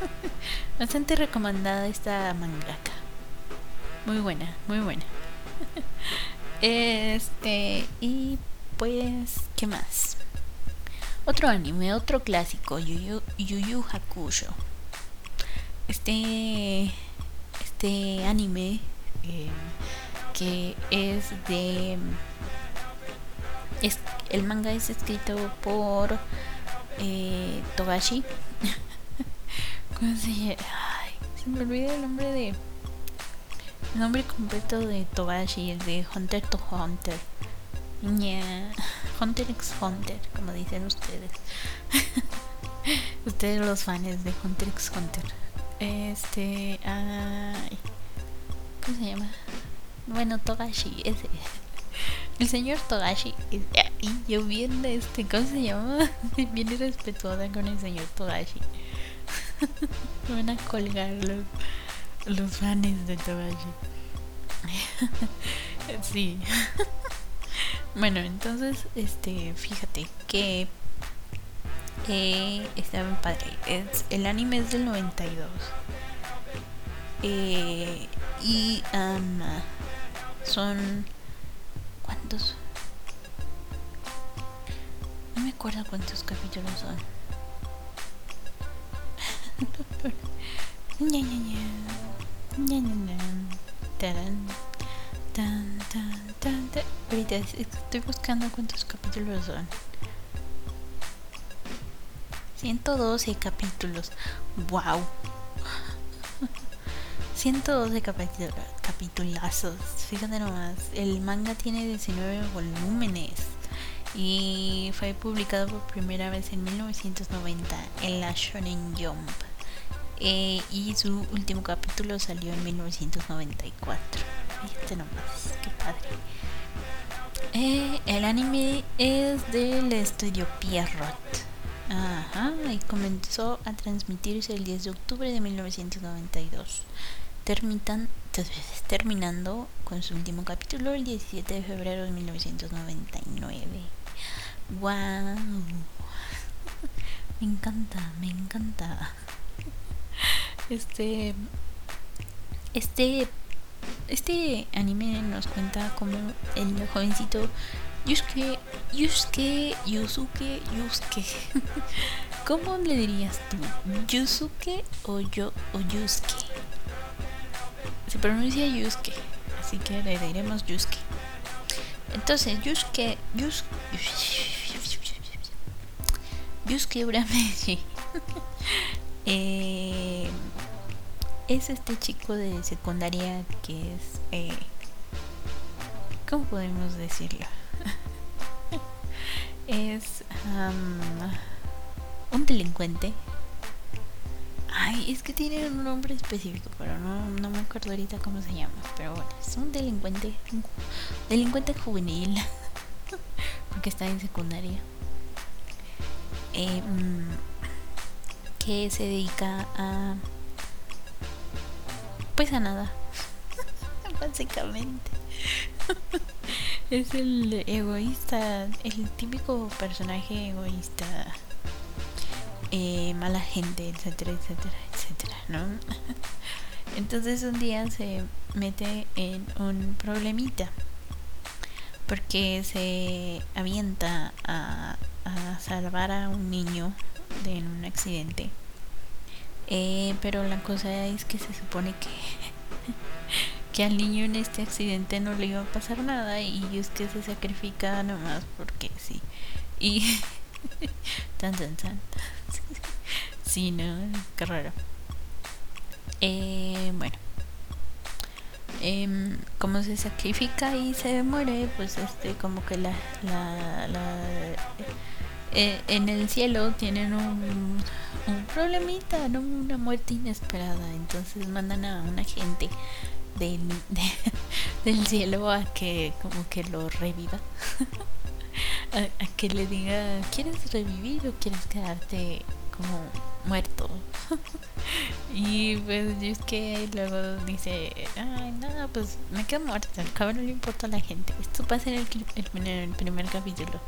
bastante recomendada esta mangaka. Muy buena, muy buena. este, y pues, ¿qué más? Otro anime, otro clásico, Yu Yu, Hakusho. Este, este anime eh, que es de es, el manga es escrito por eh, Togashi. ¿cómo se llama? Ay, se me olvida el nombre de el nombre completo de Togashi es de Hunter to Hunter. Hunter x Hunter como dicen ustedes. Ustedes los fans de Hunter x Hunter este ay, ¿cómo se llama? Bueno, Togashi, ese. El señor Togashi. Y yo bien, este, ¿cómo se llama? Bien irrespetuosa con el señor Togashi. van a colgar los, los fans de Togashi. sí. bueno, entonces, este, fíjate que eh, está bien padre. El anime es del 92. Eh, y um, son cuántos. No me acuerdo cuántos capítulos son. Ahorita es- estoy buscando cuántos capítulos son. 112 capítulos. ¡Wow! 112 capítulos. Fíjate nomás. El manga tiene 19 volúmenes. Y fue publicado por primera vez en 1990 en la Shonen Jump. Eh, y su último capítulo salió en 1994. Fíjate nomás, qué padre. Eh, el anime es del estudio Pierrot. Ajá, y comenzó a transmitirse el 10 de octubre de 1992, termitan- terminando con su último capítulo el 17 de febrero de 1999. ¡Wow! Me encanta, me encanta. Este. Este. Este anime nos cuenta como el jovencito Yusuke, Yusuke, Yusuke, Yusuke. ¿Cómo le dirías tú? ¿Yusuke o yo o Yusuke? Se pronuncia Yusuke, así que le diremos Yusuke. Entonces, Yusuke, Yus, Yusuke Urameshi eh, es este chico de secundaria que es, eh, ¿cómo podemos decirlo? es am, un delincuente. Ay, es que tiene un nombre específico, pero no, no me acuerdo ahorita cómo se llama. Pero bueno, es un delincuente, un delincuente juvenil, porque está en secundaria. Mm, que se dedica a pues a nada básicamente es el egoísta el típico personaje egoísta eh, mala gente etcétera etcétera etcétera no entonces un día se mete en un problemita porque se avienta a, a salvar a un niño de un accidente. Eh, pero la cosa es que se supone que que al niño en este accidente no le iba a pasar nada y es que se sacrifica nomás porque sí. Y tan tan tan. Sí, no, qué raro. Eh, bueno. Em, como se sacrifica y se muere, pues este como que la, la, la eh, en el cielo tienen un, un problemita, ¿no? una muerte inesperada. Entonces mandan a un agente del, de- del cielo a que como que lo reviva. a, a que le diga, ¿quieres revivir o quieres quedarte como muerto? y pues es que luego dice, ay, nada, pues me quedo muerto, al cabo no le importa a la gente. Esto pasa en el, cli- el primer- capítulo.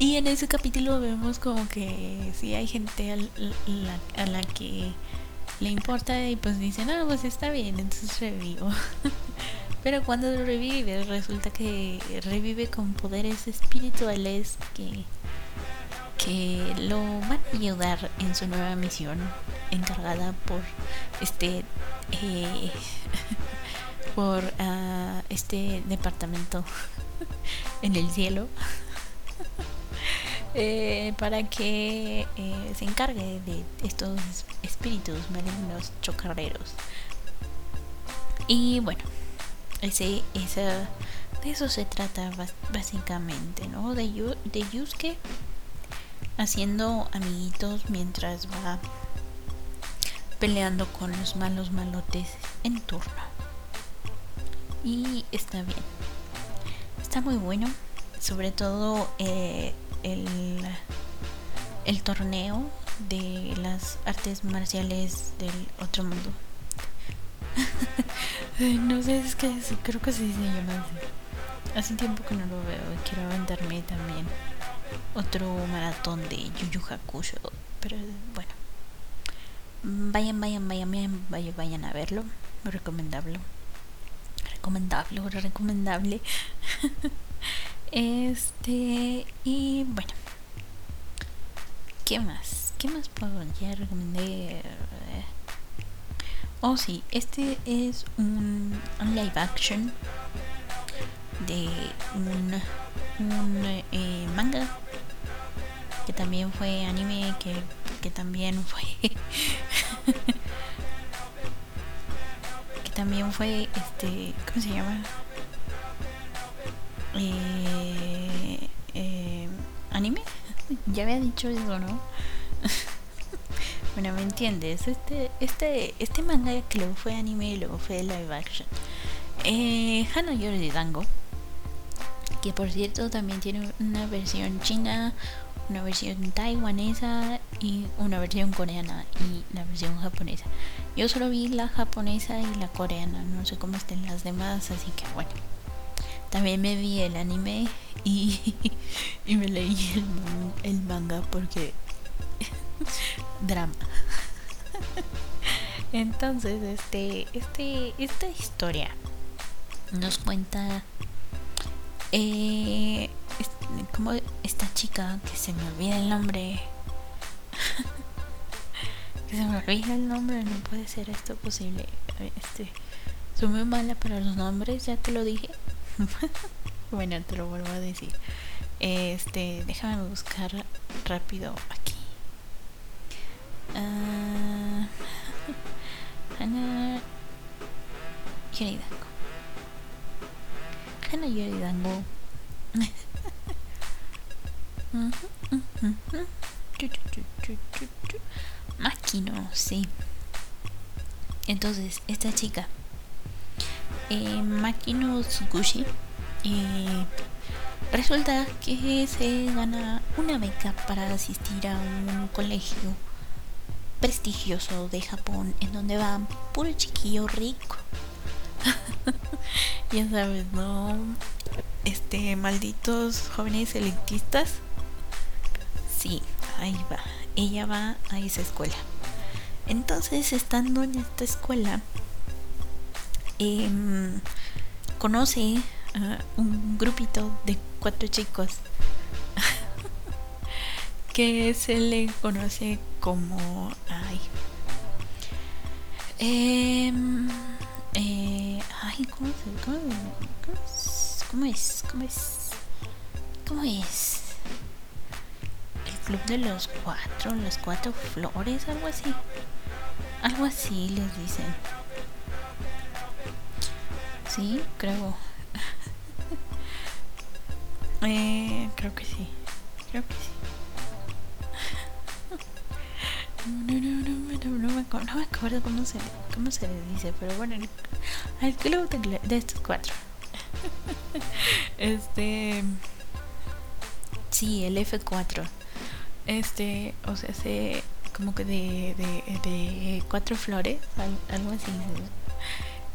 Y en ese capítulo vemos como que sí hay gente al- la- a la que le importa y pues dicen, ah, pues está bien, entonces revivo. Pero cuando revive, resulta que revive con poderes espirituales que, que lo van a ayudar en su nueva misión encargada por este eh, por ah, este departamento en el cielo eh, para que eh, se encargue de estos espíritus malignos chocarreros. Y bueno, ese, de eso se trata básicamente, ¿no? De Yusuke haciendo amiguitos mientras va peleando con los malos malotes en turno. Y está bien. Está muy bueno. Sobre todo eh, el, el torneo de las artes marciales del otro mundo. no sé, es que creo que se llama así. Hace tiempo que no lo veo y quiero aventarme también otro maratón de Yu Yu Hakusho. Pero bueno, vayan, vayan, vayan, vayan, vayan, vayan a verlo. Recomendable. recomendable, recomendable. este, y bueno, ¿qué más? ¿Qué más puedo ya recomendar? Oh, sí, este es un, live action de un, un eh, manga que también fue anime, que, que también fue también fue este cómo se llama eh, eh, anime ya había dicho eso no bueno me entiendes este este este manga que luego fue anime y luego fue live action eh, Hana Dango que por cierto también tiene una versión china una versión taiwanesa y una versión coreana y la versión japonesa. Yo solo vi la japonesa y la coreana, no sé cómo estén las demás, así que bueno. También me vi el anime y, y me leí el, manga porque drama. Entonces, este, este, esta historia nos cuenta eh, como esta chica que se me olvida el nombre. que se me olvida el nombre, no puede ser esto posible. Este, soy muy mala para los nombres, ya te lo dije. bueno, te lo vuelvo a decir. Este, déjame buscar rápido aquí. Uh, Hannah Yoridango. Hannah Yoridango. Makino, sí. Entonces, esta chica, eh, Makino Tsukushi, eh, resulta que se gana una beca para asistir a un colegio prestigioso de Japón en donde va puro chiquillo rico. ya sabes, ¿no? Este, malditos jóvenes elitistas Sí, ahí va. Ella va a esa escuela. Entonces, estando en esta escuela, em, conoce un grupito de cuatro chicos que se le conoce como ay em, eh, ay cómo cómo, cómo es cómo es cómo es club de los cuatro, las cuatro flores, algo así. Algo así les dicen. Sí, creo. eh, creo que sí. Creo que sí. No, no, no, no, me, no me acuerdo cómo se, cómo se le dice, pero bueno, al club de, de estos cuatro. este. Sí, el F4 este, o sea, se como que de, de, cuatro flores, algo así.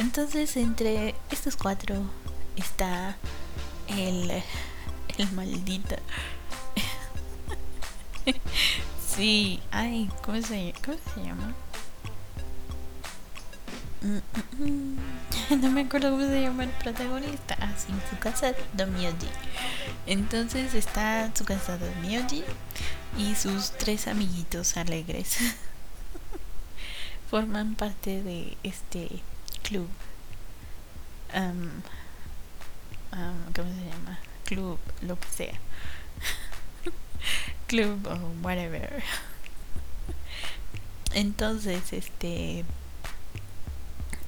Entonces, entre estos cuatro está el, el maldito. sí, ay, ¿cómo se, cómo se llama? Mm, mm, mm. no me acuerdo cómo se llama el protagonista. Ah, sí, su casa de Myoji. Entonces está su casa de Myoji y sus tres amiguitos alegres forman parte de este club. ¿Cómo se llama? Club, lo que sea. club o whatever. Entonces, este.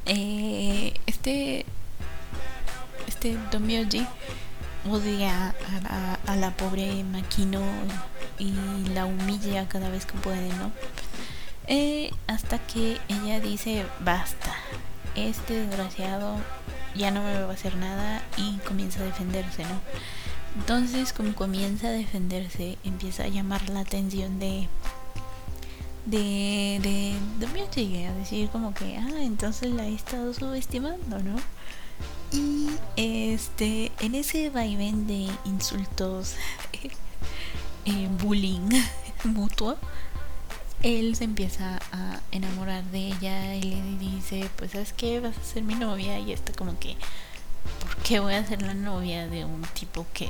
Eh, este. Este Domyoji odia a, la pobre Makino y la humilla cada vez que puede, ¿no? Eh, hasta que ella dice, basta, este desgraciado ya no me va a hacer nada y comienza a defenderse, ¿no? Entonces, como comienza a defenderse, empieza a llamar la atención de de de, de a decir como que, ah, entonces la he estado subestimando, ¿no? Y este, en ese vaivén de insultos, eh, bullying mutuo, él se empieza a enamorar de ella y le dice, pues sabes qué, vas a ser mi novia y está como que, ¿por qué voy a ser la novia de un tipo que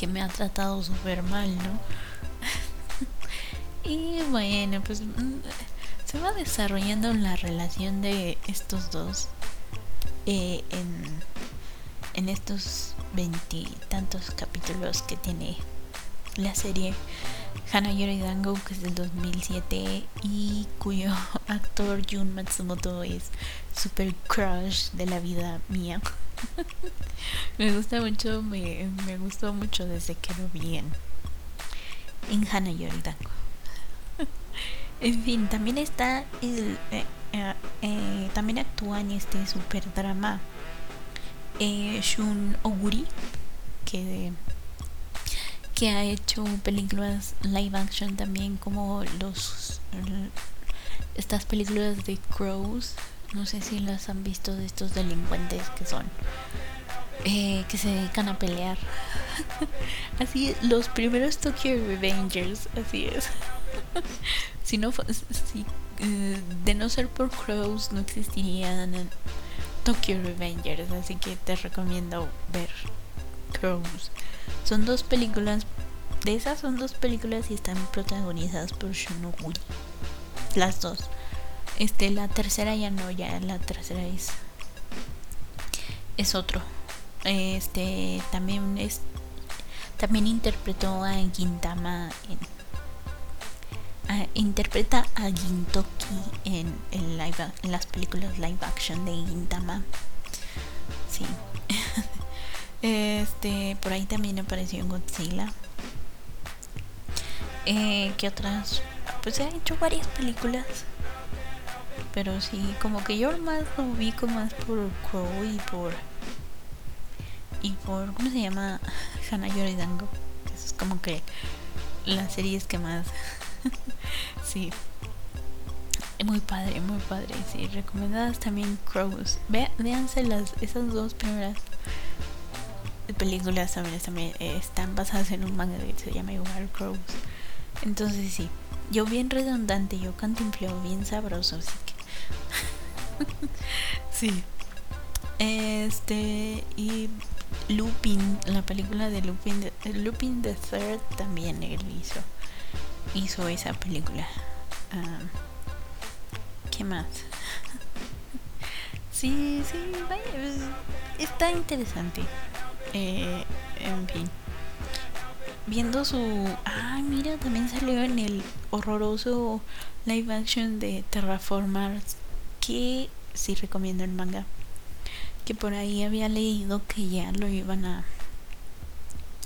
que me ha tratado súper mal, ¿no? y bueno, pues mm, se va desarrollando la relación de estos dos eh, en, en estos veintitantos capítulos que tiene la serie Hana Dango, que es del 2007 y cuyo actor Jun Matsumoto es super crush de la vida mía. me gusta mucho, me, me, gustó mucho desde que lo vi en, en Dango. en fin, también está el, eh, eh, eh, también actúa en este super drama Shun Oguri que que ha hecho películas live action también como los estas películas de Crows. No sé si las han visto de estos delincuentes que son eh, que se dedican a pelear. Así los primeros Tokyo Revengers así es. Si no si, eh, de no ser por Crows no existirían Tokyo Revengers así que te recomiendo ver Crows son dos películas, de esas son dos películas y están protagonizadas por Shunoguri. Las dos. Este, la tercera ya no, ya la tercera es es otro. Este también es también interpretó a Gintama en interpreta a Gintoki en, en, live, en las películas live action de Gintama. Sí. Este, por ahí también apareció Godzilla. Eh, ¿Qué otras? Pues se ha hecho varias películas. Pero sí, como que yo más lo ubico más por Crow y por. Y por. ¿Cómo se llama? Hana Yoridango. Es como que las series que más. sí. Muy padre, muy padre. Sí, recomendadas también Crows. Ve, véanse las, esas dos primeras películas también, eh, están basadas en un manga que se llama igual Crows. Entonces sí, yo bien redundante, yo cantinfleo bien sabroso, así que sí. Este y Lupin, la película de Lupin, de, Lupin the Third también él hizo hizo esa película. Um, ¿Qué más? sí, sí, vaya, pues, está interesante. Eh, en fin. Viendo su... Ah, mira, también salió en el horroroso live action de Terraformars. Que sí recomiendo el manga. Que por ahí había leído que ya lo iban a...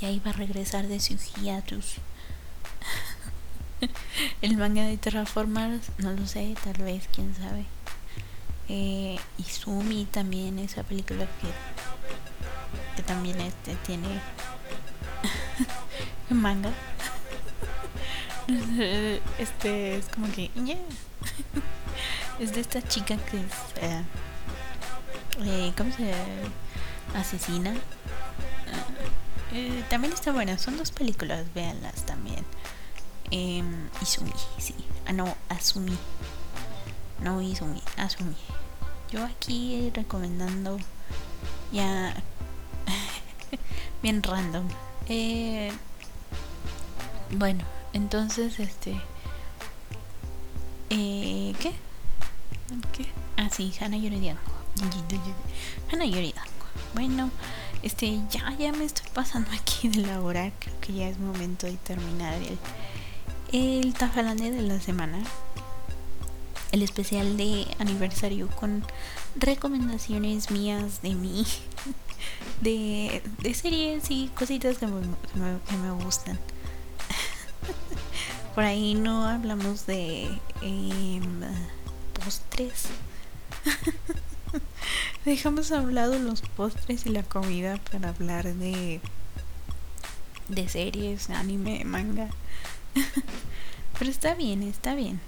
Ya iba a regresar de su hiatus. el manga de Terraformars, no lo sé, tal vez, quién sabe. Eh, Izumi también, esa película que que también este tiene manga. este es como que es de esta chica que es eh, eh ¿cómo se asesina? Eh, también está buena, son dos películas, véanlas también. Eh, Izumi, sí. Ah, no, Asumi. No, Izumi, Asumi. Yo aquí recomendando ya bien random. Eh, bueno, entonces, este. Eh, ¿Qué? ¿Qué? Ah, sí, Hana Yoridango. Hana Yoridango. Bueno, este, ya, ya me estoy pasando aquí de la hora. Creo que ya es momento de terminar el, el de la semana. El especial de aniversario con recomendaciones mías de mí de, series y cositas que me, que me, gustan. Por ahí no hablamos de em, postres. Dejamos hablado los postres y la comida para hablar de de series, anime, manga. Pero está bien, está bien.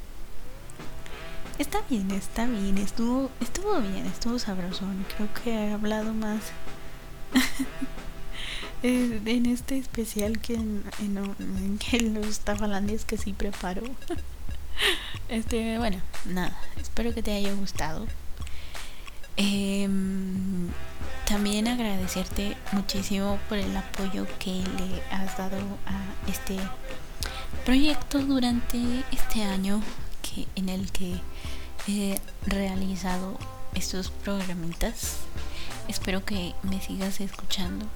Está bien, está bien, estuvo, estuvo bien, estuvo sabroso. Creo que he hablado más en este especial que en, en, los tafalandias que sí preparo. Este, bueno, nada, espero que te haya gustado. Em, también agradecerte muchísimo por el apoyo que le has dado a este proyecto durante este año que, en el que he realizado estos programitas. Espero que me sigas escuchando.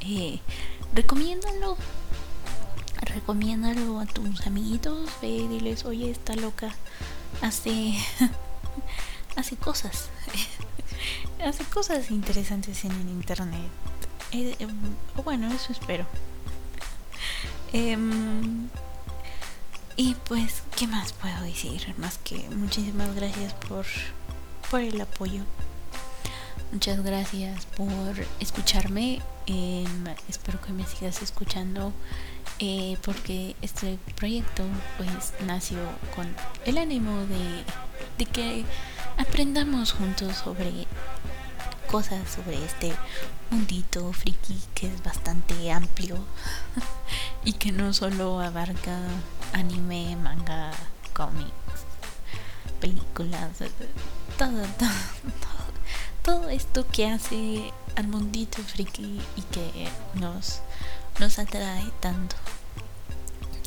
Eh, recomiéndalo. Recomiéndalo a tus amiguitos. Ve, diles, oye, está loca. Hace, hace cosas. hace cosas interesantes en el internet. Eh, em, bueno, eso espero. Em, y pues, ¿qué más puedo decir? Más que muchísimas gracias por, por el apoyo. Muchas gracias por escucharme. Em, espero que me sigas escuchando eh, porque este proyecto pues nació con el ánimo de, de que aprendamos juntos sobre cosas sobre este mundito friki que es bastante amplio y que no solo abarca anime, manga, cómics, películas, todo, todo, todo, esto que hace al mundito friki y que nos, nos atrae tanto.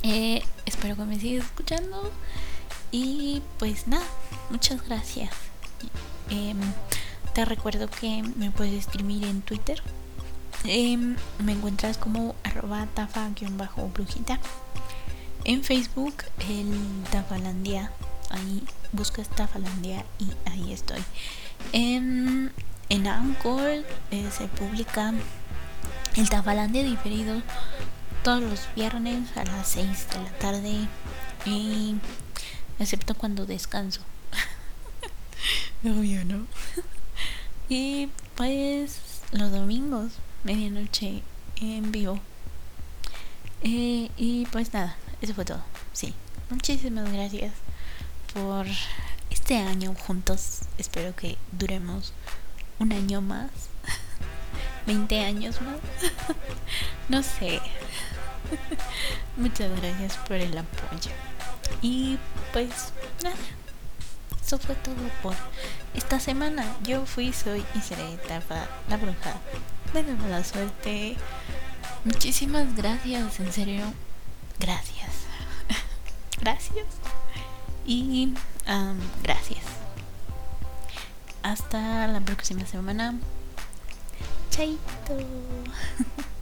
Eh, espero que me sigas escuchando y pues nada, muchas gracias. Em, te recuerdo que me puedes escribir en Twitter. Em, me encuentras como arroba tafa-brujita. En Facebook, el Tafalandia. Ahí buscas Tafalandia y ahí estoy. En, en Anchor eh, se publica el Tafalandia diferido todos los viernes a las 6 de la tarde. Y, excepto cuando descanso. Obvio, ¿no? Y pues los domingos, medianoche en vivo. Eh, y pues nada, eso fue todo. Sí, muchísimas gracias por este año juntos. Espero que duremos un año más. 20 años más. no sé. Muchas gracias por el apoyo. Y pues nada. Eso fue todo por esta semana. Yo fui, soy y seré Tafa, la bruja de la mala suerte. Muchísimas gracias, en serio. Gracias. gracias. Y gracias. Hasta la próxima semana. Chaito.